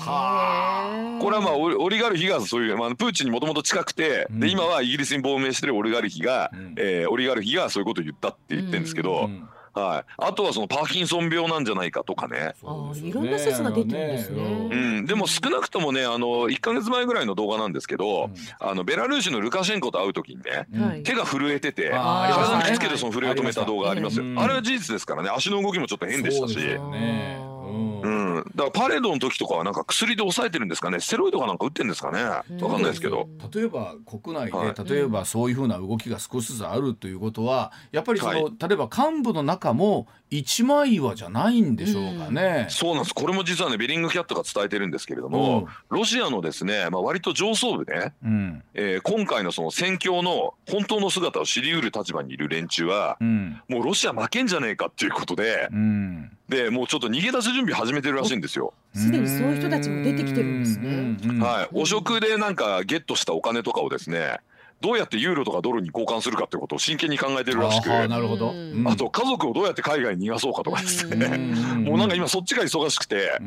はこれはまあオリガルヒがそういう、まあ、プーチンにもともと近くて、で今はイギリスに亡命してるオリガルヒが、うん、えー、オリガルヒがそういうことを言ったって言ってるんですけど。うんはい、あとはそのパーキンソン病なんじゃないかとかね。あいろんな説が出てるんですね。うん、でも少なくともねあの1か月前ぐらいの動画なんですけど、うん、あのベラルーシのルカシェンコと会う時にね、うん、手が震えてて体にきつけてその震えを止めた動画ありますよ。あれは事実ですからね。足の動きもちょっと変でしたし。だからパレードの時とかはなんか薬で抑えてるんですかね？ステロイドかなんか打ってるんですかね？わかんないですけど。例えば国内で、はい、例えばそういうふうな動きが少しずつあるということはやっぱりその、はい、例えば幹部の中も一枚岩じゃないんでしょうかね、うん、そうなんです。これも実はねベリングキャットが伝えてるんですけれども、うん、ロシアのですね、まあ、割と上層部ね、うん、えー、今回のその戦況の本当の姿を知りうる立場にいる連中は、うん、もうロシア負けんじゃねえかっていうことで、うんでもうちょっと逃げ出す準備始めてるらしいんですよ。すでにそういう人たちも出てきてるんですね。はい、汚職でなんかゲットしたお金とかをですね。どうやってユーロとかドルに交換するかってことを真剣に考えてるらしくなるほど、あと家族をどうやって海外に逃がそうかとかですね。もうなんか今そっちが忙しくて、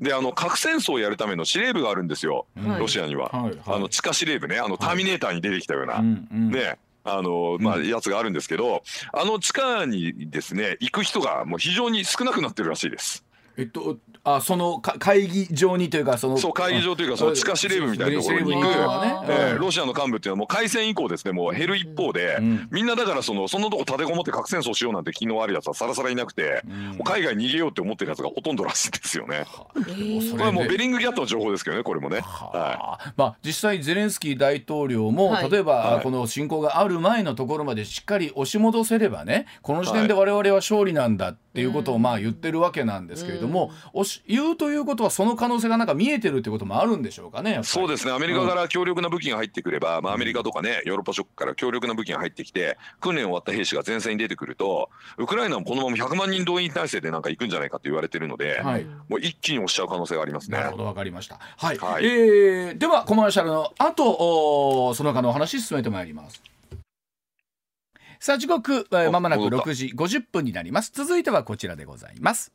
であの核戦争をやるための司令部があるんですよ、ロシアには、あの地下司令部ね。あのターミネーターに出てきたような、ねあのまあ、やつがあるんですけど、あの地下にですね行く人がもう非常に少なくなってるらしいです。えっと、あその会議場にというかそのそう会議場というかその地下司令部みたいなところに行く、ね。えー、ロシアの幹部っていうのはもう開戦以降ですねもう減る一方で、うん、みんなだからそのそのとこ立てこもって核戦争しようなんて気のあるやつはさらさらいなくて、うん、もう海外に逃げようって思ってるやつがほとんどらしいですよね。これはもうベリングギャットの情報ですけどねこれもね。はい。まあ、実際ゼレンスキー大統領も、はい、例えば、この侵攻がある前のところまでしっかり押し戻せればねこの時点で我々は勝利なんだっていうことをまあ言ってるわけなんですけれども、押し言うということはその可能性がなんか見えてるってこともあるんでしょうかねそうですね。アメリカから強力な武器が入ってくれば、うん、まあ、アメリカとかねヨーロッパ諸国から強力な武器が入ってきて訓練終わった兵士が前線に出てくるとウクライナもこのまま100万人動員体制でなんか行くんじゃないかと言われてるので、はい、もう一気に押しちゃう可能性がありますね。なるほどわかりました、はい。はい、えー、ではコマーシャルの後その他のお話進めてまいります。さあ時刻まもなく6時50分になります。続いてはこちらでございます。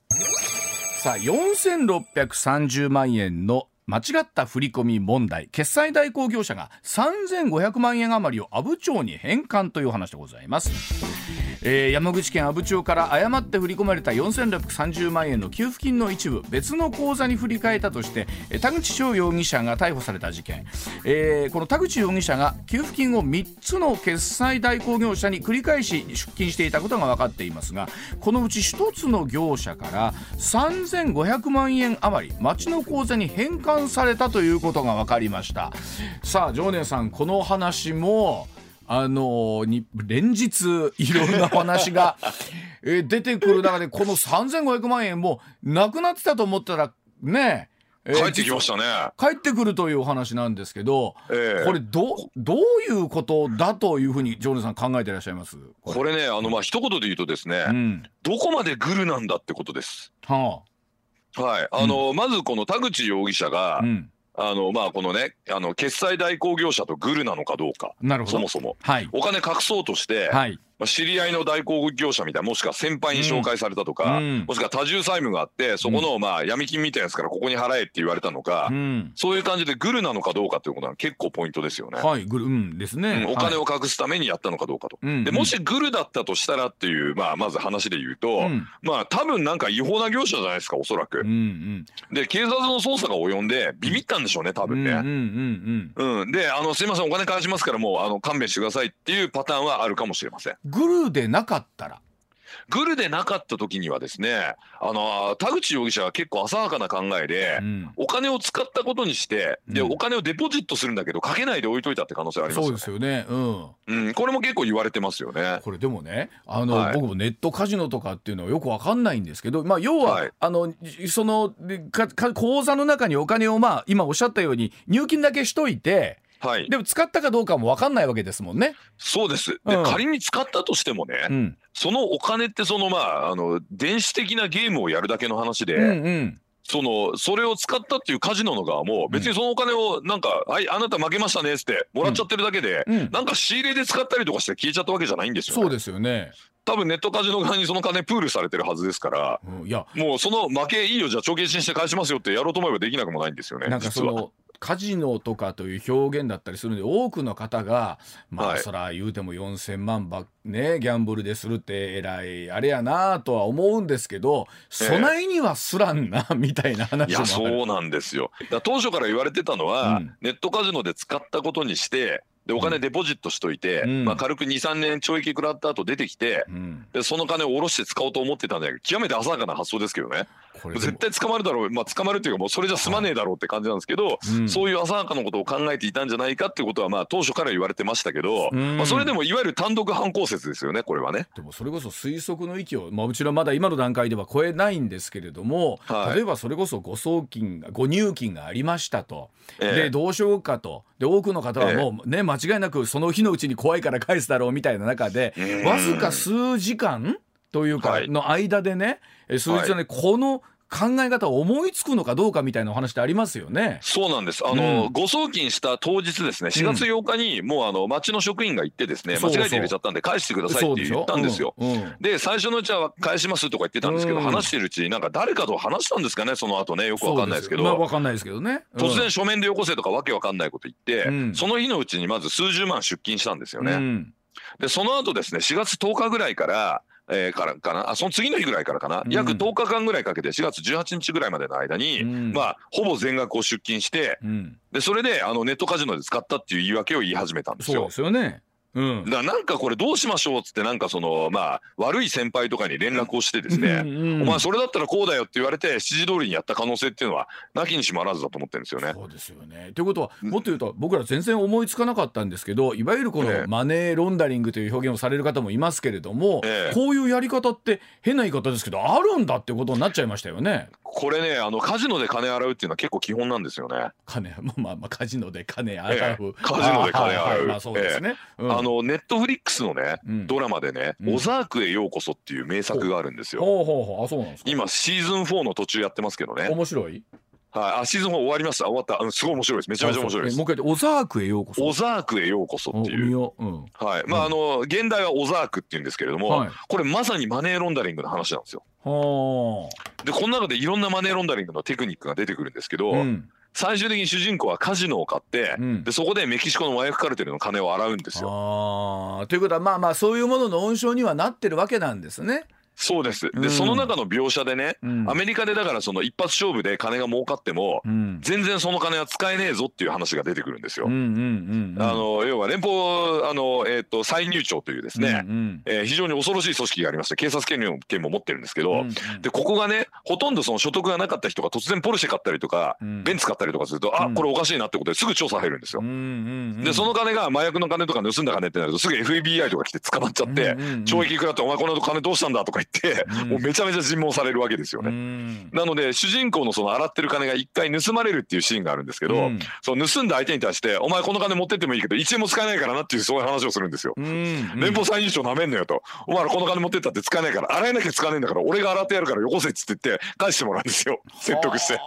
さあ4630万円の間違った振込問題。決済代行業者が3500万円余りを阿武町に返還という話でございますえー、山口県阿武町から誤って振り込まれた4630万円の給付金の一部別の口座に振り替えたとして田口翔容疑者が逮捕された事件、えー、この田口容疑者が給付金を3つの決済代行業者に繰り返し出金していたことが分かっていますがこのうち1つの業者から3500万円余り町の口座に返還されたということが分かりました。さあ常念さんこの話もあのに連日いろんな話がえ出てくる中でこの3500万円もなくなってたと思ったらねえ帰ってきましたね。帰ってくるというお話なんですけど、えー、これどどういうことだというふうにジョーネさん考えていらっしゃいます？これねあのまあ一言で言うとですね、うん、どこまでグルなんだってことです。はあ、はい。あの、うん、まずこの田口容疑者が、うんあのまあこのねあの決済代行業者とグルなのかどうか。なるほど。そもそも、はい、お金隠そうとして、はい、まあ、知り合いの代行業者みたいなもしくは先輩に紹介されたとか、うん、もしくは多重債務があってそこのまあ闇金みたいなやつからここに払えって言われたのか、うん、そういう感じでグルなのかどうかということは結構ポイントですよね。はいグル、うん、ですね、お金を隠すためにやったのかどうかと。でもしグルだったとしたらっていう、まあ、まず話で言うと、まあ多分なんか違法な業者じゃないですかおそらく。うんうん、で警察の捜査が及んでビビったんでしょうね多分ね。うんであのすいませんお金返しますからもうあの勘弁してくださいっていうパターンはあるかもしれません。グルでなかったら。グルでなかった時にはですねあの田口容疑者は結構浅はかな考えで、うん、お金を使ったことにしてで、お金をデポジットするんだけどかけないで置いといたって可能性ありますよね。そうですよね、うん、うん、これも結構言われてますよね。これでもねあの、はい、僕もネットカジノとかっていうのはよくわかんないんですけど、まあ、要は、はい、あのそのかか口座の中にお金を、まあ、今おっしゃったように入金だけしといて。はい、でも使ったかどうかも分かんないわけですもんね。そうです。で、うん、仮に使ったとしてもね、うん、そのお金ってそのまああの電子的なゲームをやるだけの話で。うんうん。そのそれを使ったっていうカジノの側も別にそのお金をなんか「はいあなた負けましたね」ってもらっちゃってるだけで、なんか仕入れで使ったりとかして消えちゃったわけじゃないんですよ、ね、そうですよね。多分ネットカジノ側にその金プールされてるはずですから、いや。もうその負けいいよじゃあ帳消しにして返しますよってやろうと思えばできなくもないんですよね。なんかそのカジノとかという表現だったりするんで多くの方がまあ、はい、そら言うても4,000万ばねギャンブルでするってえらいあれやなとは思うんですけど備え。にはすらんな、えー、みたいな話もいやそうなんですよ。当初から言われてたのは、うん、ネットカジノで使ったことにしてでお金デポジットしといて、うん、まあ、軽く23年懲役食らった後出てきて、うん、でその金を下ろして使おうと思ってたんだけど極めて浅はかな発想ですけどね。絶対捕まるだろう。まあ捕まるっていうかもうそれじゃ済まねえだろうって感じなんですけど、うん、そういう浅はかなことを考えていたんじゃないかっていうことはまあ当初から言われてましたけど、まあ、それでもいわゆる単独犯行説ですよねこれはね。でもそれこそ推測の域を、まあ、うちはまだ今の段階では超えないんですけれども、はい、例えばそれこそ誤送金が誤入金がありましたと、えでどうしようかと。で多くの方はもうね、え間違いなくその日のうちに怖いから返すだろうみたいな中でわずか数時間というかの間でね、はい、数日で、ね、この考え方を思いつくのかどうかみたいなお話ってありますよね。そうなんです。あの、うん、誤送金した当日ですね、4月8日にもうあの町の職員が行ってですね、間違えて入れちゃったんで返してくださいって言ったんですよ。でうん、で最初のうちは返しますとか言ってたんですけど、うん、話してるうちになんか誰かと話したんですかね、その後ね、よくわかんないですけど。まあわかんないですけどね。突然書面でよこせとかわけわかんないこと言って、その日のうちにまず数十万出金したんですよね。でその後ですね4月10日ぐらいからえー、からかな？あその次の日ぐらいからかな、うん、約10日間ぐらいかけて4月18日ぐらいまでの間に、うん、まあほぼ全額を出金して、うん、でそれであのネットカジノで使ったっていう言い訳を言い始めたんですよ。そうですよねうん、だなんかこれどうしましょうっつってなんかそのまあ悪い先輩とかに連絡をしてですね、お前それだったらこうだよって言われて指示通りにやった可能性っていうのはなきにしもあらずだと思ってるんですよね。そうですよねということはもっと言うと僕ら全然思いつかなかったんですけどいわゆるこのマネーロンダリングという表現をされる方もいますけれども、ええ、こういうやり方って変な言い方ですけどあるんだってことになっちゃいましたよね。これねあのカジノで金洗うっていうのは結構基本なんですよね。金まあまあカジノで金洗う、ええ、カジノで金洗う。まあそうですね。うん、あのネットフリックスのね、うん、ドラマでね、うん、オザークへようこそっていう名作があるんですよ。ほうほうほう。あそうなんですか？今シーズン4の途中やってますけどね。面白い？はい、あシーズン4終わりました。終わった。あのすごい面白いです。めちゃめちゃ面白いです。もう一回オザークへようこそ。オザークへようこそっていう、う。ん、はい。まああの現代はオザークって言うんですけれども、はい、これまさにマネーロンダリングの話なんですよ。でこの中でいろんなマネーロンダリングのテクニックが出てくるんですけど、うん最終的に主人公はカジノを買って、うん、でそこでメキシコの麻薬カルテルの金を洗うんですよ。ということはまあまあそういうものの温床にはなってるわけなんですね。そうです。で、うん、その中の描写でね、うん、アメリカでだからその一発勝負で金が儲かっても、うん、全然その金は使えねえぞっていう話が出てくるんですよ。あの要は連邦あのえっ、ー、と再入庁というですね、うんうん、えー、非常に恐ろしい組織がありまして警察権力権も持ってるんですけど、うんうん、でここがねほとんどその所得がなかった人が突然ポルシェ買ったりとか、ベンツ買ったりとかすると、あこれおかしいなってことですぐ調査入るんですよ。でその金が麻薬の金とか盗んだ金ってなるとすぐ FBI とか来て捕まっちゃって、懲役食らってお前この金どうしたんだとか言って、もうめちゃめちゃ尋問されるわけですよね。なので主人公のその洗ってる金が一回盗まれるっていうシーンがあるんですけど、うん、その盗んだ相手に対して「お前この金持ってってもいいけど1円も使えないからな」っていうそういう話をするんですよ。連邦最優長なめんのよと「お前らこの金持ってったって使えないから洗えなきゃ使えないんだから俺が洗ってやるからよこせ」っつって言って返してもらうんですよ説得して。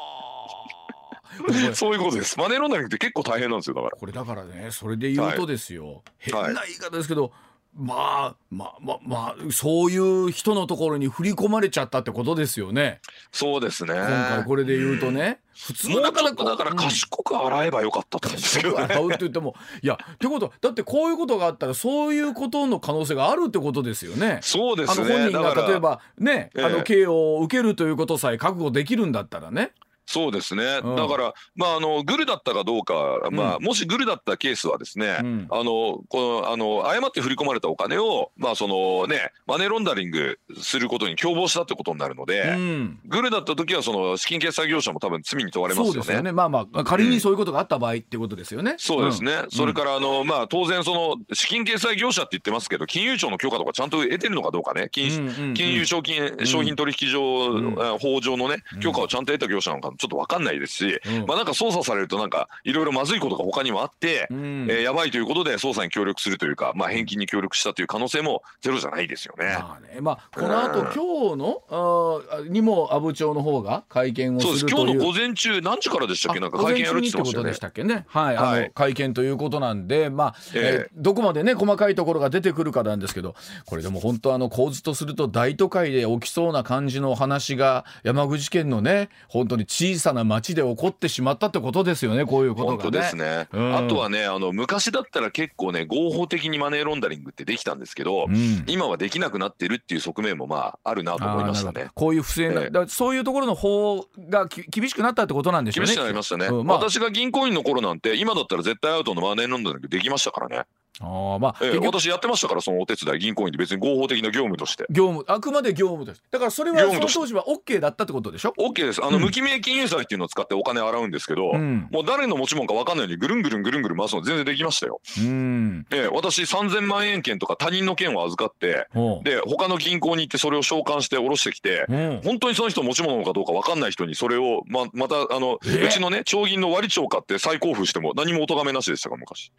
そういうことです。マネーロンダリングって結構大変なんですよだから。これだからね、それで言うとですよ。はい、変な言い方ですけど、はいまあまあまあまあそういう人のところに振り込まれちゃったってことですよね。そうですね。今回これで言うとね、普通なかなかだから賢く洗えばよかったと思うんですけど、ね、洗うって言ってもいやってことだってこういうことがあったらそういうことの可能性があるってことですよね。そうですね。本人が例えばね、あの刑を受けるということさえ覚悟できるんだったらね。そうですね、うん、だから、まあ、あのグルだったかどうか、まあ、もしグルだったケースはですね、うん、あのこのあの誤って振り込まれたお金を、まあそのね、マネーロンダリングすることに共謀したってことになるので、うん、グルだった時はその資金決済業者も多分罪に問われますよね。よね。まあまあ仮にそういうことがあった場合っていうことですよね。そうですね、それからあの、まあ、当然その資金決済業者って言ってますけど金融庁の許可とかちゃんと得てるのかどうかね。金,、金融商品商品取引上、法上のね許可をちゃんと得た業者なのかちょっと分かんないですし、うん、まあなんか捜査されるとなんかいろいろまずいことが他にもあって、うん、えー、やばいということで捜査に協力するというか、まあ、返金に協力したという可能性もゼロじゃないですよね。まあね。まあ、この後、うん、今日のあにも阿武町の方が会見をするそうです。今日の午前中何時からでしたっけ？なんか会見やるってことでしたっけね。はい、はい、あの会見ということなんで、まあえー、えー、どこまでね細かいところが出てくるかなんですけどこれでも本当あの構図とすると大都会で起きそうな感じの話が山口県のね本当に小さな町で起こってしまったってことですよねこういうことが、ね、ですね、うん、あとはねあの昔だったら結構ね合法的にマネーロンダリングってできたんですけど、うん、今はできなくなってるっていう側面もまああるなと思いましたね。こういう不正な、えー、そういうところの法が厳しくなったってことなんでしょうね。厳しくなりましたね、うんまあ、私が銀行員の頃なんて今だったら絶対アウトのマネーロンダリングできましたからねあまあ、えー、私やってましたからそのお手伝い銀行員で別に合法的な業務として。業務あくまで業務として。だからそれはその当時は OK だったってことでしょ？OK です。あの、無記名金融債っていうのを使ってお金洗うんですけど、うん、もう誰の持ち物か分かんないようにぐるんぐるんぐるんぐるん回すの全然できましたよ、うん。えー、私3000万円券とか他人の券を預かってで他の銀行に行ってそれを召喚して下ろしてきて、う。ん、本当にその人持ち物かどうか分かんない人にそれをままたあの、うちのね町銀の割り帳買って再交付しても何もお咎めなしでしたか昔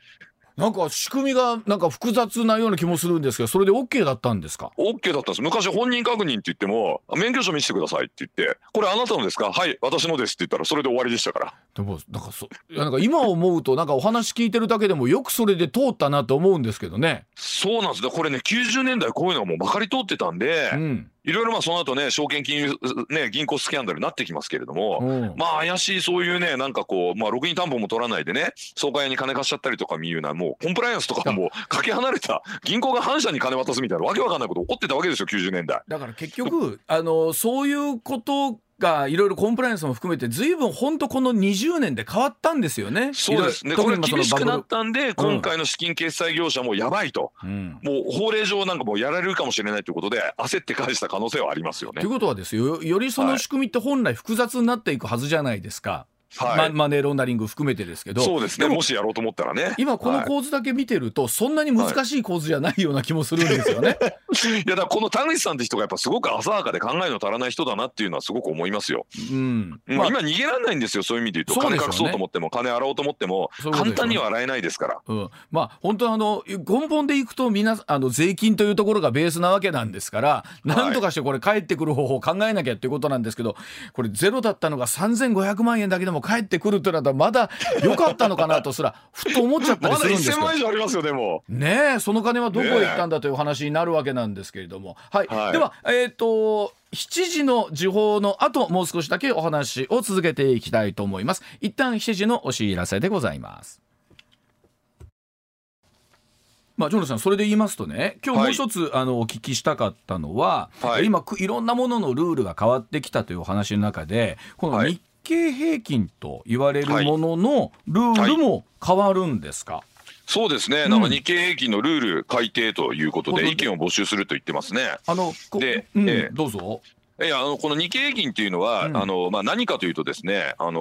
なんか仕組みがなんか複雑なような気もするんですけどそれで OK だったんですか？OK だったんです。昔本人確認って言っても免許証見せてくださいって言ってこれあなたのですか？はい私のですって言ったらそれで終わりでしたから。でもなんかそいやなんか今思うとなんかお話聞いてるだけでもよくそれで通ったなと思うんですけどね。そうなんです。ねこれね90年代こういうのがもうまかり通ってたんで、うんいろいろまあその後ね証券金融ね銀行スキャンダルになってきますけれども、うん、まあ怪しいそういうねなんかこうまあログイン担保も取らないでね総会に金貸しちゃったりとかいうようなもうコンプライアンスとかもかけ離れた銀行が反社に金渡すみたいなわけわかんないこと起こってたわけですよ90年代。だから結局あのそういうことがいろいろコンプライアンスも含めてずいぶん本当この20年で変わったんですよね。そうですね。これ厳しくなったんで、今回の資金決済業者もやばいと、うん、もう法令上なんかもうやられるかもしれないということで焦って返した可能性はありますよね。ということはですよよりその仕組みって本来複雑になっていくはずじゃないですか。はい、マネーロンダリング含めてですけど。そうですね。もしやろうと思ったらね。今この構図だけ見てると、そんなに難しい構図じゃないような気もするんですよね。い。やだこの田口さんって人がやっぱすごく浅はかで考えの足らない人だなっていうのはすごく思いますよ。うん、まあ、今逃げられないんですよ。そういう意味で言うと、ね、金隠そうと思っても金洗おうと思っても簡単には洗えないですから。うん、まあ本当あの根本でいくとみなあの税金というところがベースなわけなんですからなんとかしてこれ返ってくる方法を考えなきゃっていうことなんですけどこれゼロだったのが3500万円だけでもも返ってくるとなったらまだ良かったのかなとすら ふと思っちゃったりするんですけど。まだ1000万以上ありますよでも。ねその金はどこへ行ったんだという話になるわけなんですけれども、はい、はい、ではえっ、ー、と7時の時報の後もう少しだけお話を続けていきたいと思います。一旦7時のお知らせでございます。まあ、ジョナさんそれで言いますとね今日もう一つ、はい、あのお聞きしたかったのは、はい、今いろんなもののルールが変わってきたというお話の中でこの日経平均と言われるもののルールも変わるんですか、はいそうですね、なんか日経平均のルール改定ということで、意見を募集すると言ってますね。あので、うん、えー、どうぞ。いやあのこの日経平均っていうのは、うん、あのまあ、何かというとですね、あの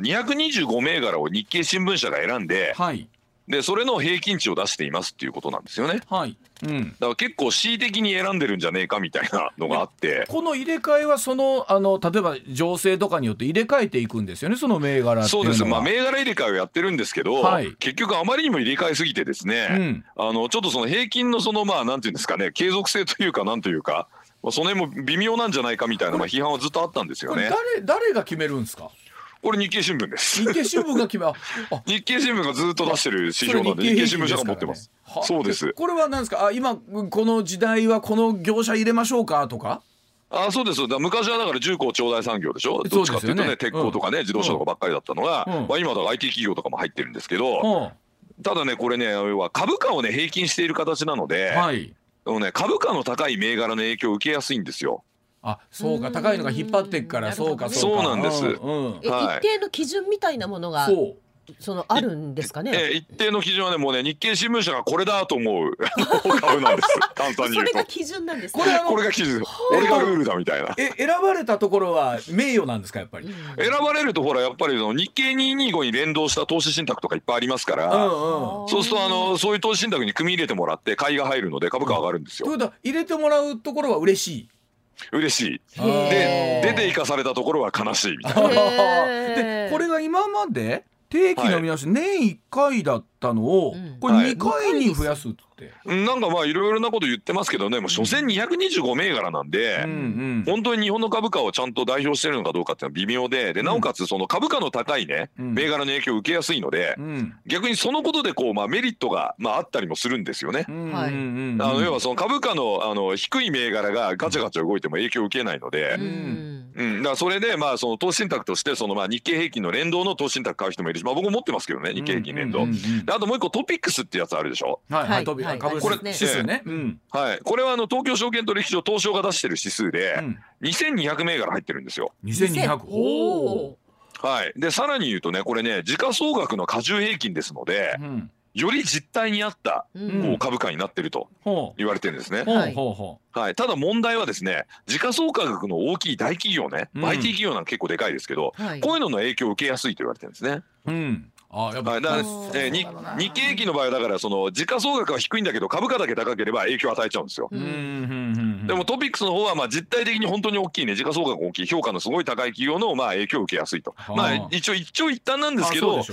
225銘柄を日経新聞社が選んで、はい、でそれの平均値を出していますっていうことなんですよね。はい。うん。だから結構恣意的に選んでるんじゃねえかみたいなのがあって。この入れ替えはそのあの例えば情勢とかによって入れ替えていくんですよね。その銘柄そうです。まあ銘柄入れ替えをやってるんですけど、はい、結局あまりにも入れ替えすぎてですね、うん、あのちょっとその平均のそのまあなんていうんですかね継続性というかなんというか。その辺も微妙なんじゃないかみたいなまあ批判はずっとあったんですよね。誰誰が決めるんですか？これ日経新聞です。日経新聞が決め、日経新聞がずっと出してる指標なんで、日経新聞社が持ってます。そうです。これは何ですか？あ、今この時代はこの業者入れましょうかとか？あそうですだ昔はだから重工長大産業でしょ？どっちかっていうとね、ね、鉄鋼とかね、うん、自動車とかばっかりだったのが、うん、まあ、今だ IT 企業とかも入ってるんですけど、うん、ただねこれね要は株価をね平均している形なので、はい、ね、株価の高い銘柄の影響を受けやすいんですよ。あそうか高いのが引っ張っていくからそうかそうなんです、一定の基準みたいなものがそうそのあるんですかね？えー、一定の基準はねもうね日経新聞社がこれだと思う 株なんです。簡単に言うと。それが基準なんです、ね、これこれが基準。俺がルールだみたいな。え選ばれたところは名誉なんですかやっぱり？選ばれるとほらやっぱりその日経225に連動した投資信託とかいっぱいありますから、うんうん、そうするとあのそういう投資信託に組み入れてもらって買いが入るので株価上がるんですよ。ということは入れてもらうところは嬉しい？嬉しい。で出て行かされたところは悲しいみたいな。でこれが今まで定期の見直し、はい、年1回だったのを、これ2回に増やすって、はい、なんかまあいろいろなこと言ってますけどねもう所詮225銘柄なんで、うんうん、本当に日本の株価をちゃんと代表してるのかどうかっていうのは微妙ででなおかつその株価の高いね、うん、銘柄の影響を受けやすいので、うん、逆にそのことでこう、まあ、メリットが、まあ、あったりもするんですよね。はい、あの要はその株価のあの低い銘柄がガチャガチャ動いても影響を受けないので。うんうん、だからそれでまあその投資信託としてそのまあ日経平均の連動の投資信託買う人もいるし、まあ、僕も持ってますけどね日経平均連動、であともう一個トピックスってやつあるでしょ？はいはい、トピック株これ指数ね、はい。これはあの東京証券取引所東証が出してる指数で、うん、2200銘柄入ってるんですよ。2200おおはい、でさらに言うとねこれね時価総額の加重平均ですので、うんより実態に合ったこう株価になってると言われてるんですね。はい、ただ問題はですね時価総額の大きい大企業ね、うん、IT 企業なんか結構でかいですけど、はい、こういうのの影響を受けやすいと言われてるんですね。うんあやっぱ、はい、だから、えー、日日経平均の場合はだからその時価総額は低いんだけど株価だけ高ければ影響を与えちゃうんですよ。でもトピックスの方はまあ実態的に本当に大きいね時価総額大きい評価のすごい高い企業のまあ影響を受けやすいと。まあ一応一長一短なんですけど、ね、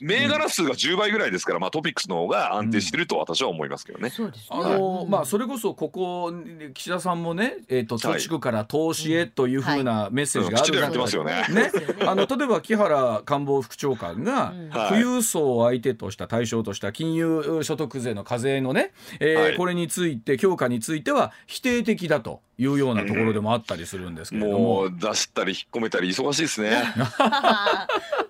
銘柄数が10倍ぐらいですからまあトピックスの方が安定してると私は思いますけどね。あのまあそれこそここ岸田さんもねえっ、ー、と貯蓄から投資へというふうなメッセージがある、はい、うん、よね。ね。あの例えば木原官房副長官が富裕層を相手とした対象とした金融所得税の課税のね、えー、はい、これについて強化については否定的だというようなところでもあったりするんですけれども、うん、もう出したり引っ込めたり忙しいですね。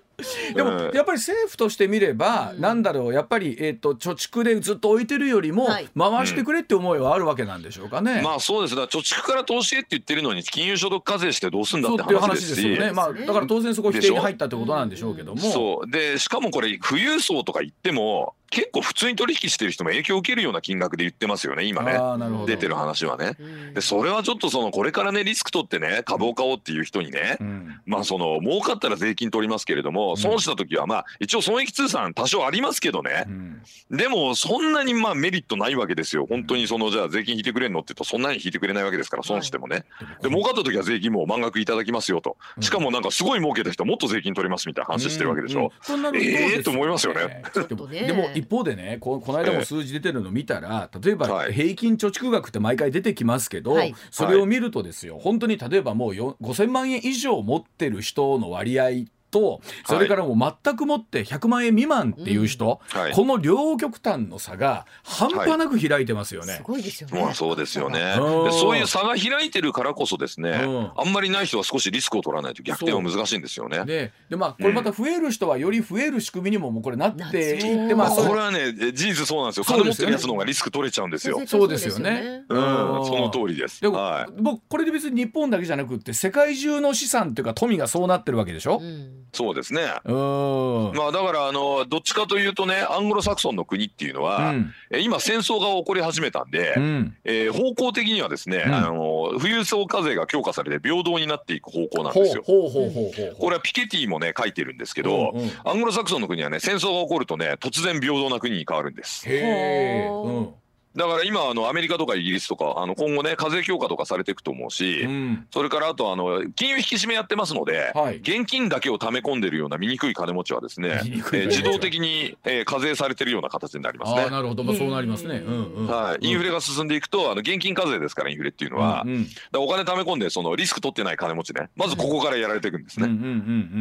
でも、やっぱり政府としてみれば、うん、なんだろうやっぱり、えーと、貯蓄でずっと置いてるよりも、はい、回してくれって思いはあるわけなんでしょうかね。うん、まあそうです。だ貯蓄から投資へって言ってるのに金融所得課税してどうすんだって話ですし。よね、まあ、だから当然そこ否定に入ったってことなんでしょうけども。そう。でしかもこれ富裕層とか言っても結構普通に取引してる人も影響を受けるような金額で言ってますよね今ね。出てる話はね。でそれはちょっとそのこれからねリスク取ってね株を買おうっていう人にね、うん、まあその儲かったら税金取りますけれども、損した時はまあ一応損益通算多少ありますけどね、うん、でもそんなにまあメリットないわけですよ。本当にそのじゃあ税金引いてくれんのって言うとそんなに引いてくれないわけですから損してもね。で儲かった時は税金も満額いただきますよと。しかもなんかすごい儲けた人はもっと税金取れますみたいな話してるわけでしょ。うん。うん、ええー、と思いますよね。でも一方でねここの間も数字出てるの見たら、例えば平均貯蓄額って毎回出てきますけど、はい、それを見るとですよ本当に例えばもう5000万円以上持ってる人の割合っとそれからもう全くもって100万円未満っていう人、はい、この両極端の差が半端なく開いてますよね。すごいですよね。まあそうですよね。そういう差が開いてるからこそですね、あんまりない人は少しリスクを取らないと逆転は難しいんですよね。ででまあこれまた増える人はより増える仕組みにももうこれなっていってまあこれはね事実そうなんですよ。金持ってるやつの方がリスク取れちゃうんですよ。そうですよね。うん、その通りです。でも、はい、僕これで別に日本だけじゃなくて世界中の資産っていうか富がそうなってるわけでしょ？うん、そうですね。うん。まあだからあのどっちかというとねアングロサクソンの国っていうのは、うん、今戦争が起こり始めたんで、うん、えー、方向的にはですね、うん、あの富裕層課税が強化されて平等になっていく方向なんですよ。これはピケティもね書いてるんですけど、うんうん、アングロサクソンの国はね戦争が起こるとね突然平等な国に変わるんです。へー。うんだから今あのアメリカとかイギリスとかあの今後ね課税強化とかされていくと思うし、うん、それからあとあの金融引き締めやってますので、はい、現金だけを溜め込んでるような醜い金持ちはですね、えー、自動的に、えー、課税されてるような形になりますね。なるほど、まあ、そうなりますね。うんうん、はい、インフレが進んでいくとあの現金課税ですからインフレっていうのは、うんうん、お金溜め込んでそのリスク取ってない金持ちね。まずここからやられていくんですね。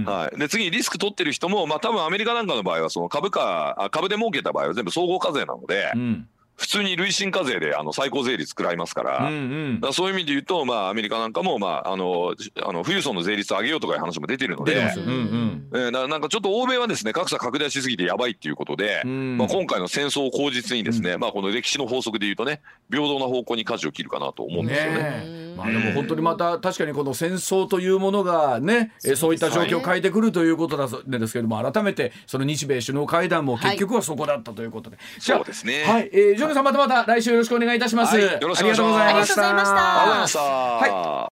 はい、で次リスク取ってる人もまあ多分アメリカなんかの場合はその株価株で儲けた場合は全部総合課税なので。うん普通に累進課税であの最高税率食らいますから,、うんうん、だそういう意味で言うと、まあ、アメリカなんかも、まあ、あのあの富裕層の税率上げようとかいう話も出てるので、うんうん、なんかちょっと欧米はですね格差拡大しすぎてやばいっていうことで、うん、まあ、今回の戦争を口実にですね、うん、まあ、この歴史の法則で言うとね平等な方向に舵を切るかなと思うんですよね。ねまあ、でも本当にまた確かにこの戦争というものがね、えそういった状況を変えてくるということだですけれども改めてその日米首脳会談も結局はそこだったということで、はい、そうですね。はい、えー、ジョネさんまたまた来週よろしくお願いいたします。はい、よろしくお願いします。ありがとうございました。ありがとうございました。はい。